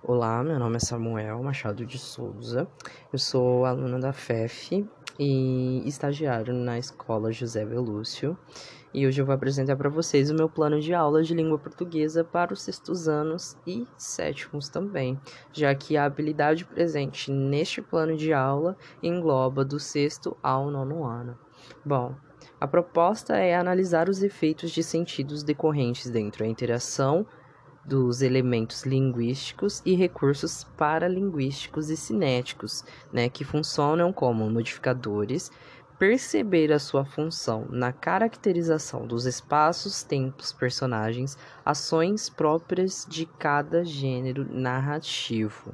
Olá, meu nome é Samuel Machado de Souza, eu sou aluna da FEF e estagiário na escola José Velúcio e hoje eu vou apresentar para vocês o meu plano de aula de língua portuguesa para os sextos anos e sétimos também, já que a habilidade presente neste plano de aula engloba do sexto ao nono ano. Bom, a proposta é analisar os efeitos de sentidos decorrentes dentro da interação dos elementos linguísticos e recursos paralinguísticos e cinéticos, né, que funcionam como modificadores, perceber a sua função na caracterização dos espaços, tempos, personagens, ações próprias de cada gênero narrativo.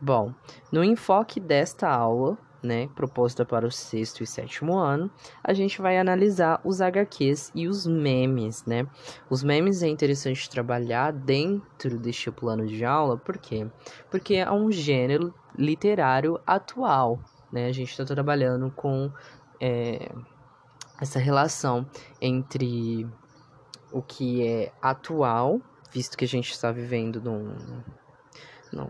Bom, no enfoque desta aula, né, proposta para o sexto e sétimo ano, a gente vai analisar os HQs e os memes, né? Os memes é interessante trabalhar dentro deste plano de aula, por quê? Porque é um gênero literário atual, né? A gente está trabalhando com é, essa relação entre o que é atual, visto que a gente está vivendo num, num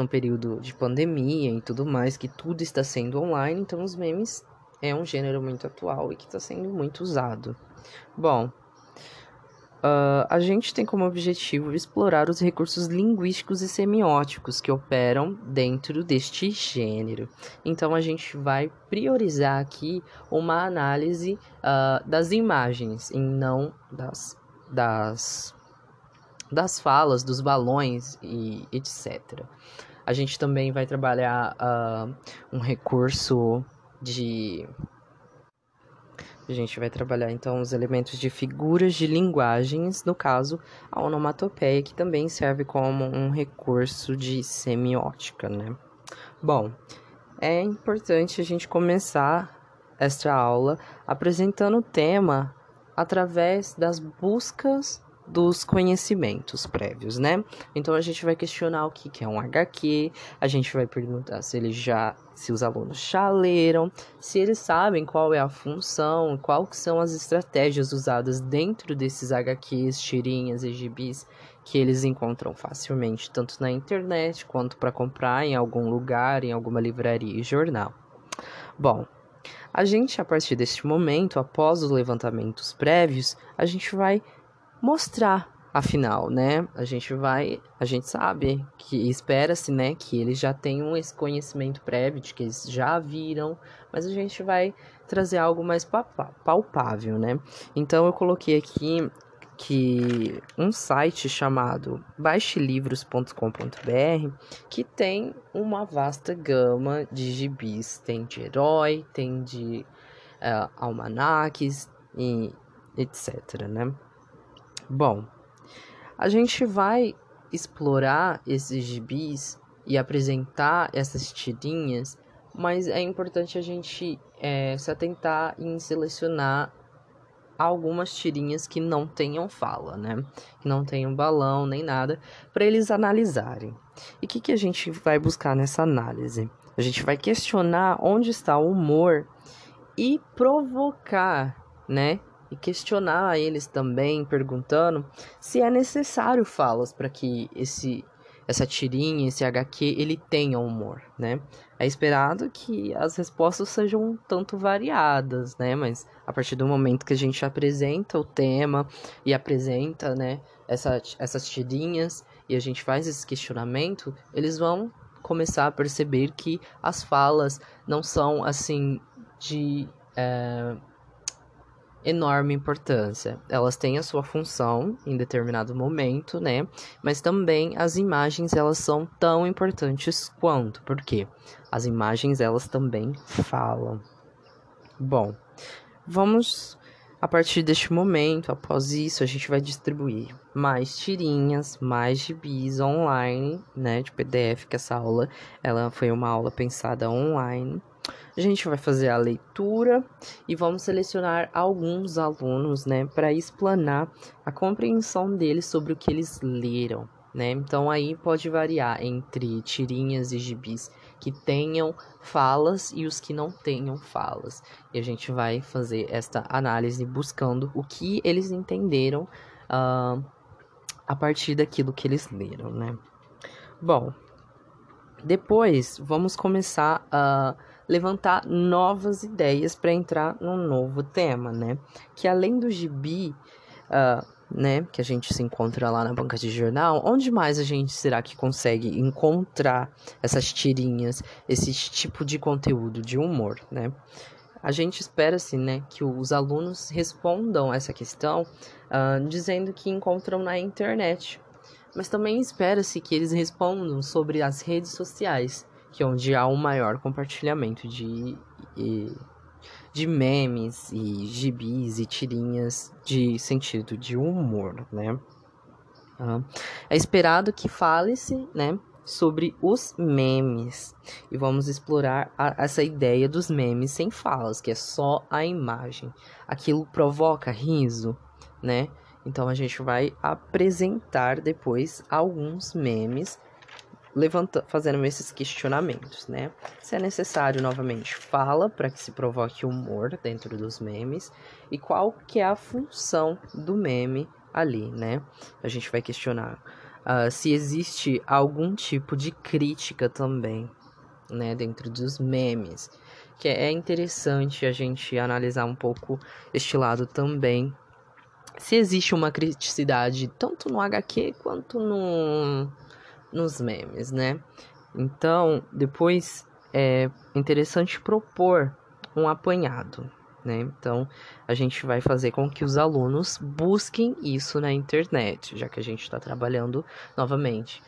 num período de pandemia e tudo mais, que tudo está sendo online, então os memes é um gênero muito atual e que está sendo muito usado. Bom, uh, a gente tem como objetivo explorar os recursos linguísticos e semióticos que operam dentro deste gênero. Então a gente vai priorizar aqui uma análise uh, das imagens e não das, das das falas, dos balões e etc. A gente também vai trabalhar uh, um recurso de. A gente vai trabalhar então os elementos de figuras de linguagens, no caso, a onomatopeia, que também serve como um recurso de semiótica, né? Bom, é importante a gente começar esta aula apresentando o tema através das buscas dos conhecimentos prévios, né? Então a gente vai questionar o que, que é um HQ, a gente vai perguntar se eles já, se os alunos já leram, se eles sabem qual é a função, quais são as estratégias usadas dentro desses HQs, tirinhas e gibis que eles encontram facilmente, tanto na internet quanto para comprar em algum lugar, em alguma livraria e jornal. Bom, a gente, a partir deste momento, após os levantamentos prévios, a gente vai mostrar afinal, né? A gente vai, a gente sabe que espera-se, né, que eles já tenham esse conhecimento prévio de que eles já viram, mas a gente vai trazer algo mais palpável, né? Então eu coloquei aqui que um site chamado baixelivros.com.br que tem uma vasta gama de gibis, tem de herói, tem de uh, almanaques e etc, né? Bom, a gente vai explorar esses gibis e apresentar essas tirinhas, mas é importante a gente é, se atentar em selecionar algumas tirinhas que não tenham fala, né? Que não tenham balão nem nada, para eles analisarem. E o que, que a gente vai buscar nessa análise? A gente vai questionar onde está o humor e provocar, né? E questionar eles também, perguntando se é necessário falas para que esse essa tirinha, esse HQ, ele tenha humor, né? É esperado que as respostas sejam um tanto variadas, né? Mas a partir do momento que a gente apresenta o tema e apresenta, né, essa, essas tirinhas e a gente faz esse questionamento, eles vão começar a perceber que as falas não são assim de é, enorme importância. Elas têm a sua função em determinado momento, né? Mas também as imagens elas são tão importantes quanto, porque as imagens elas também falam. Bom, vamos a partir deste momento, após isso, a gente vai distribuir mais tirinhas, mais gibis online, né, de PDF, que essa aula, ela foi uma aula pensada online. A gente vai fazer a leitura e vamos selecionar alguns alunos, né, para explanar a compreensão deles sobre o que eles leram, né? Então aí pode variar entre tirinhas e gibis que tenham falas e os que não tenham falas. E a gente vai fazer esta análise buscando o que eles entenderam uh, a partir daquilo que eles leram, né? Bom, depois vamos começar a levantar novas ideias para entrar num novo tema, né? Que além do gibi, uh, né, que a gente se encontra lá na banca de jornal, onde mais a gente será que consegue encontrar essas tirinhas, esse tipo de conteúdo de humor, né? A gente espera, assim, né, que os alunos respondam essa questão uh, dizendo que encontram na internet. Mas também espera-se que eles respondam sobre as redes sociais, que é onde há um maior compartilhamento de, de memes e gibis e tirinhas de sentido de humor, né? É esperado que fale-se, né, sobre os memes. E vamos explorar a, essa ideia dos memes sem falas, que é só a imagem. Aquilo provoca riso, né? Então a gente vai apresentar depois alguns memes levanta, fazendo esses questionamentos, né? Se é necessário novamente fala para que se provoque humor dentro dos memes e qual que é a função do meme ali, né? A gente vai questionar uh, se existe algum tipo de crítica também, né, dentro dos memes, que é interessante a gente analisar um pouco este lado também. Se existe uma criticidade tanto no HQ quanto no, nos memes, né? Então, depois é interessante propor um apanhado, né? Então, a gente vai fazer com que os alunos busquem isso na internet, já que a gente está trabalhando novamente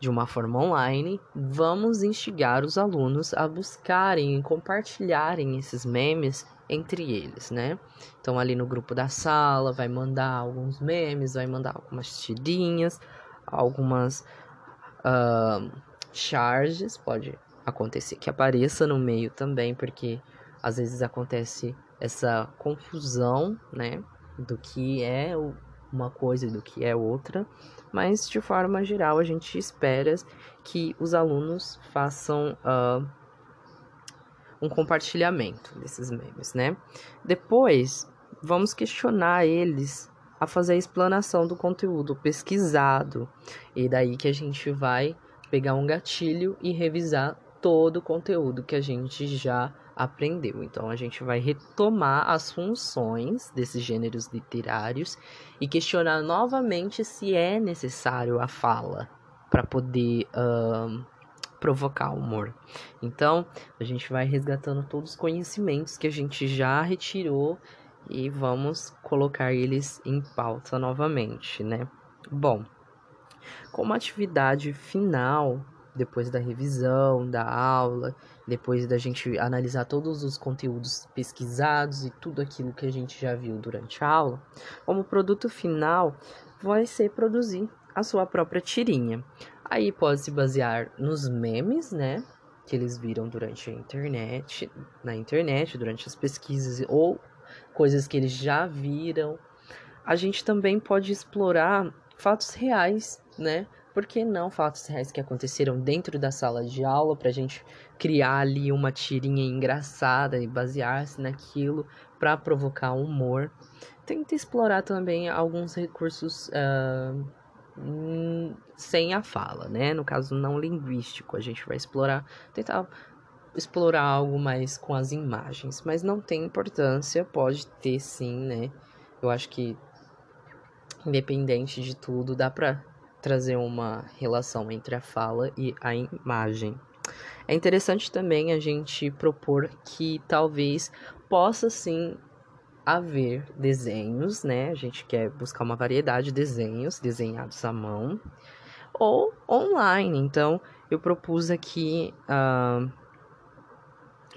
de uma forma online. Vamos instigar os alunos a buscarem e compartilharem esses memes entre eles, né? Então, ali no grupo da sala, vai mandar alguns memes, vai mandar algumas tirinhas, algumas charges, pode acontecer que apareça no meio também, porque às vezes acontece essa confusão, né, do que é uma coisa e do que é outra, mas de forma geral a gente espera que os alunos façam uh, um compartilhamento desses memes, né? Depois vamos questionar eles a fazer a explanação do conteúdo pesquisado e daí que a gente vai pegar um gatilho e revisar todo o conteúdo que a gente já aprendeu. Então a gente vai retomar as funções desses gêneros literários e questionar novamente se é necessário a fala para poder uh, provocar humor. Então a gente vai resgatando todos os conhecimentos que a gente já retirou e vamos colocar eles em pauta novamente, né? Bom, como atividade final depois da revisão da aula, depois da gente analisar todos os conteúdos pesquisados e tudo aquilo que a gente já viu durante a aula, como produto final vai ser produzir a sua própria tirinha. Aí pode se basear nos memes, né? Que eles viram durante a internet, na internet, durante as pesquisas, ou coisas que eles já viram. A gente também pode explorar fatos reais, né? por que não fatos reais que aconteceram dentro da sala de aula para a gente criar ali uma tirinha engraçada e basear-se naquilo para provocar humor. Tenta explorar também alguns recursos uh, sem a fala, né? No caso não linguístico, a gente vai explorar, tentar explorar algo mais com as imagens, mas não tem importância, pode ter sim, né? Eu acho que independente de tudo, dá para trazer uma relação entre a fala e a imagem. É interessante também a gente propor que talvez possa sim haver desenhos, né? A gente quer buscar uma variedade de desenhos desenhados à mão ou online. Então, eu propus aqui, uh,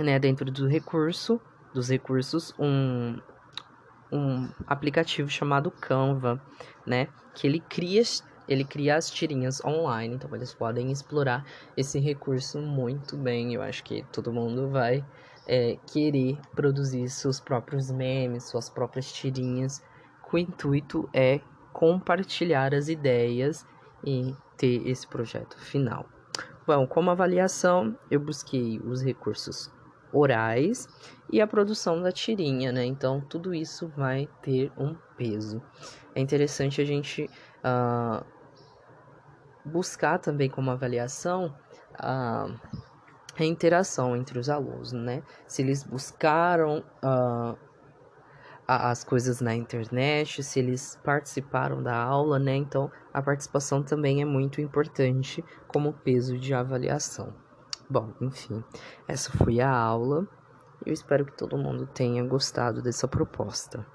né, dentro do recurso, dos recursos, um, um aplicativo chamado Canva, né? Que ele cria ele cria as tirinhas online, então eles podem explorar esse recurso muito bem. Eu acho que todo mundo vai é, querer produzir seus próprios memes, suas próprias tirinhas, o intuito é compartilhar as ideias e ter esse projeto final. Bom, como avaliação, eu busquei os recursos orais e a produção da tirinha, né? Então, tudo isso vai ter um peso. É interessante a gente uh, buscar também como avaliação a, a interação entre os alunos, né? Se eles buscaram uh, as coisas na internet, se eles participaram da aula, né? Então, a participação também é muito importante como peso de avaliação. Bom, enfim, essa foi a aula. Eu espero que todo mundo tenha gostado dessa proposta.